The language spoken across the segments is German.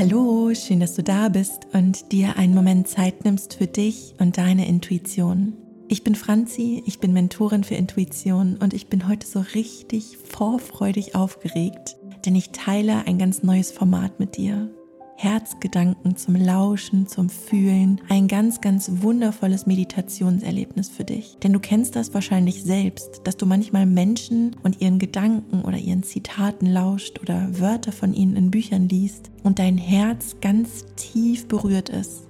Hallo, schön, dass du da bist und dir einen Moment Zeit nimmst für dich und deine Intuition. Ich bin Franzi, ich bin Mentorin für Intuition und ich bin heute so richtig vorfreudig aufgeregt, denn ich teile ein ganz neues Format mit dir. Herzgedanken zum Lauschen, zum Fühlen. Ein ganz, ganz wundervolles Meditationserlebnis für dich. Denn du kennst das wahrscheinlich selbst, dass du manchmal Menschen und ihren Gedanken oder ihren Zitaten lauscht oder Wörter von ihnen in Büchern liest und dein Herz ganz tief berührt ist.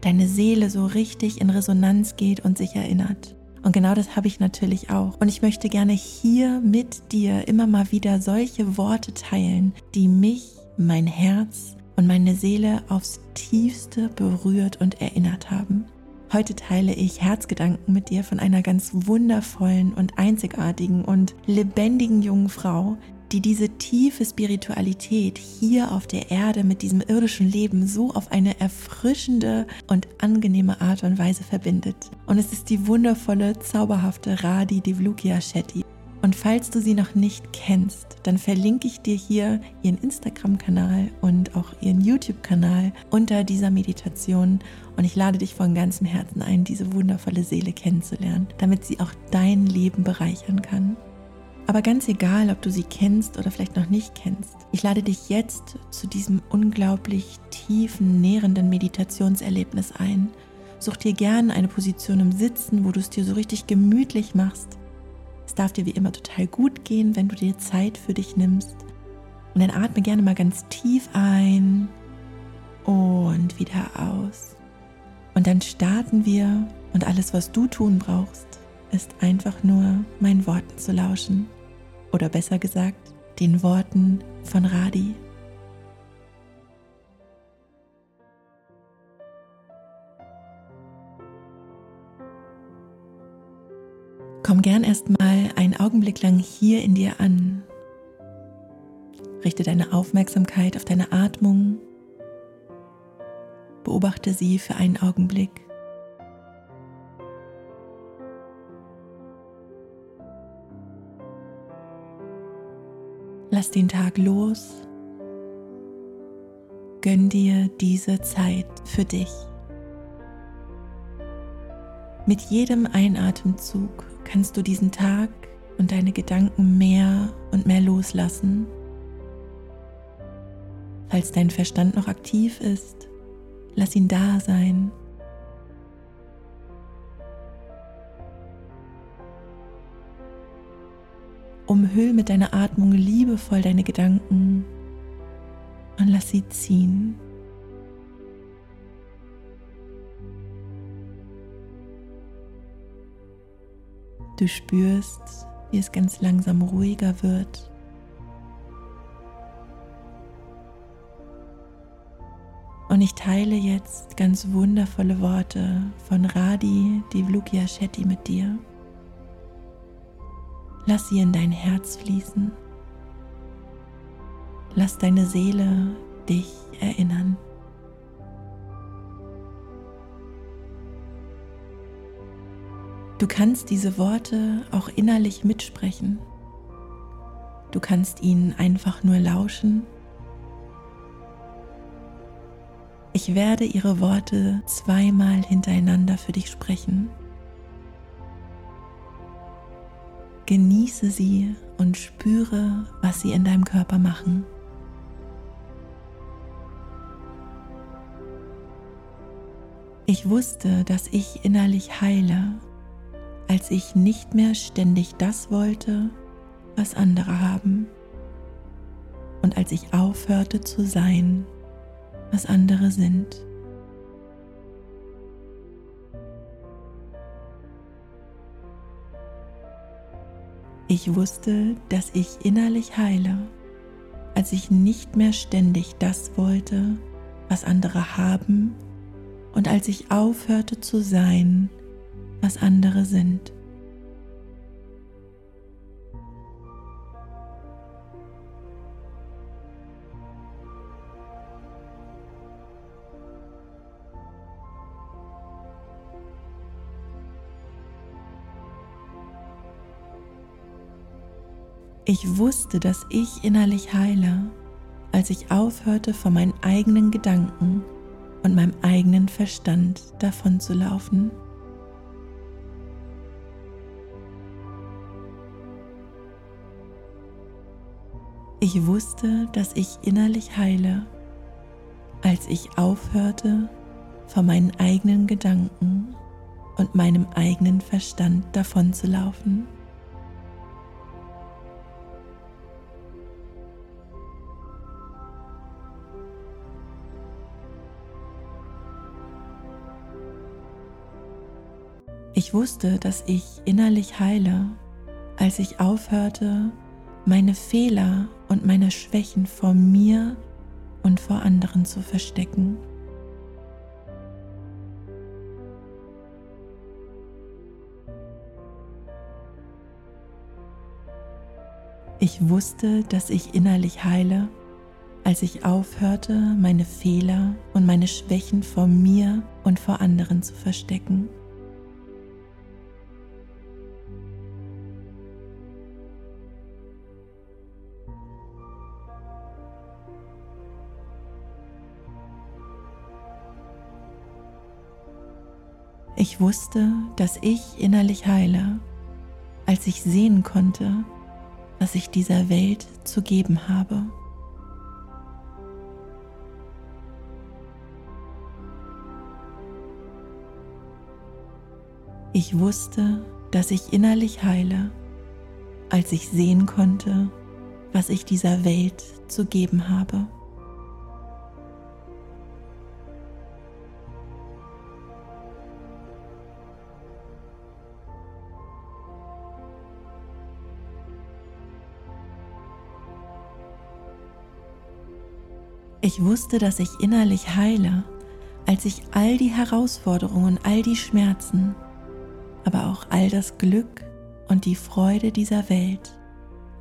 Deine Seele so richtig in Resonanz geht und sich erinnert. Und genau das habe ich natürlich auch. Und ich möchte gerne hier mit dir immer mal wieder solche Worte teilen, die mich, mein Herz und meine Seele aufs tiefste berührt und erinnert haben. Heute teile ich Herzgedanken mit dir von einer ganz wundervollen und einzigartigen und lebendigen jungen Frau, die diese tiefe Spiritualität hier auf der Erde mit diesem irdischen Leben so auf eine erfrischende und angenehme Art und Weise verbindet. Und es ist die wundervolle, zauberhafte Radi Devlukia Shetty. Und falls du sie noch nicht kennst, dann verlinke ich dir hier ihren Instagram-Kanal und auch ihren YouTube-Kanal unter dieser Meditation. Und ich lade dich von ganzem Herzen ein, diese wundervolle Seele kennenzulernen, damit sie auch dein Leben bereichern kann. Aber ganz egal, ob du sie kennst oder vielleicht noch nicht kennst, ich lade dich jetzt zu diesem unglaublich tiefen, nährenden Meditationserlebnis ein. Such dir gerne eine Position im Sitzen, wo du es dir so richtig gemütlich machst es darf dir wie immer total gut gehen, wenn du dir Zeit für dich nimmst. Und dann atme gerne mal ganz tief ein und wieder aus. Und dann starten wir und alles, was du tun brauchst, ist einfach nur meinen Worten zu lauschen. Oder besser gesagt, den Worten von Radi. Komm gern erstmal einen Augenblick lang hier in dir an. Richte deine Aufmerksamkeit auf deine Atmung. Beobachte sie für einen Augenblick. Lass den Tag los. Gönn dir diese Zeit für dich. Mit jedem Einatemzug kannst du diesen Tag und deine Gedanken mehr und mehr loslassen. Falls dein Verstand noch aktiv ist, lass ihn da sein. Umhüll mit deiner Atmung liebevoll deine Gedanken und lass sie ziehen. Du spürst, wie es ganz langsam ruhiger wird. Und ich teile jetzt ganz wundervolle Worte von Radi Divlukia Shetty mit dir. Lass sie in dein Herz fließen. Lass deine Seele dich erinnern. Du kannst diese Worte auch innerlich mitsprechen. Du kannst ihnen einfach nur lauschen. Ich werde ihre Worte zweimal hintereinander für dich sprechen. Genieße sie und spüre, was sie in deinem Körper machen. Ich wusste, dass ich innerlich heile als ich nicht mehr ständig das wollte, was andere haben und als ich aufhörte zu sein, was andere sind. Ich wusste, dass ich innerlich heile, als ich nicht mehr ständig das wollte, was andere haben und als ich aufhörte zu sein, was andere sind. Ich wusste, dass ich innerlich heile, als ich aufhörte, von meinen eigenen Gedanken und meinem eigenen Verstand davon Ich wusste, dass ich innerlich heile, als ich aufhörte, von meinen eigenen Gedanken und meinem eigenen Verstand davon zu laufen. Ich wusste, dass ich innerlich heile, als ich aufhörte, meine Fehler und meine Schwächen vor mir und vor anderen zu verstecken. Ich wusste, dass ich innerlich heile, als ich aufhörte, meine Fehler und meine Schwächen vor mir und vor anderen zu verstecken. Ich wusste, dass ich innerlich heile, als ich sehen konnte, was ich dieser Welt zu geben habe. Ich wusste, dass ich innerlich heile, als ich sehen konnte, was ich dieser Welt zu geben habe. Ich wusste, dass ich innerlich heile, als ich all die Herausforderungen, all die Schmerzen, aber auch all das Glück und die Freude dieser Welt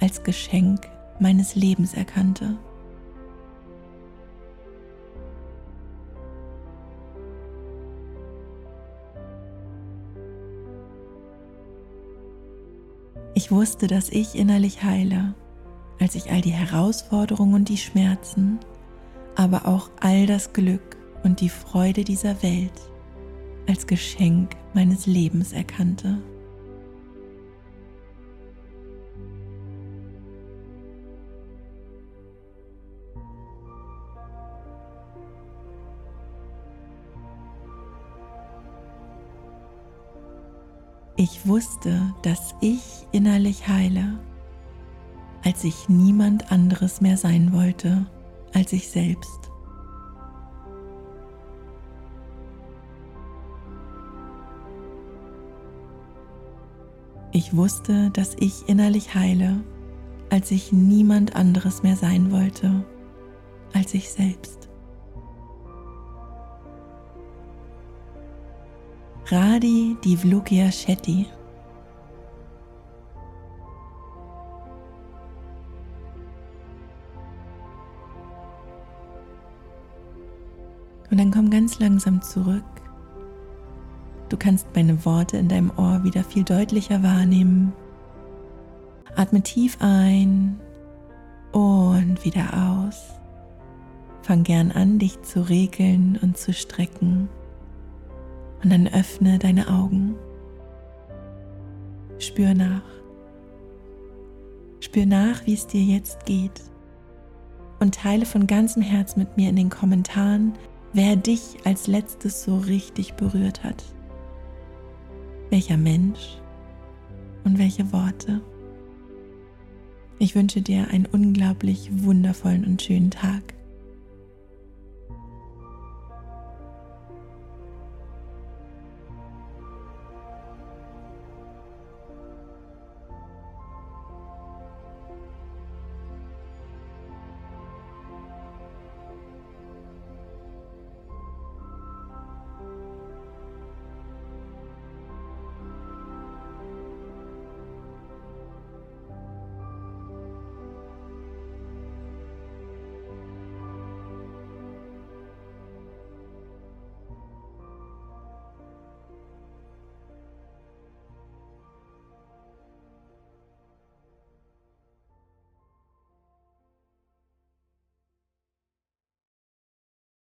als Geschenk meines Lebens erkannte. Ich wusste, dass ich innerlich heile, als ich all die Herausforderungen und die Schmerzen, aber auch all das Glück und die Freude dieser Welt als Geschenk meines Lebens erkannte. Ich wusste, dass ich innerlich heile, als ich niemand anderes mehr sein wollte als ich selbst. Ich wusste, dass ich innerlich heile, als ich niemand anderes mehr sein wollte als ich selbst. Radi Divlukia Shetty Und dann komm ganz langsam zurück. Du kannst meine Worte in deinem Ohr wieder viel deutlicher wahrnehmen. Atme tief ein und wieder aus. Fang gern an, dich zu regeln und zu strecken. Und dann öffne deine Augen. Spür nach. Spür nach, wie es dir jetzt geht. Und teile von ganzem Herz mit mir in den Kommentaren, wer dich als letztes so richtig berührt hat. Welcher Mensch und welche Worte. Ich wünsche dir einen unglaublich wundervollen und schönen Tag.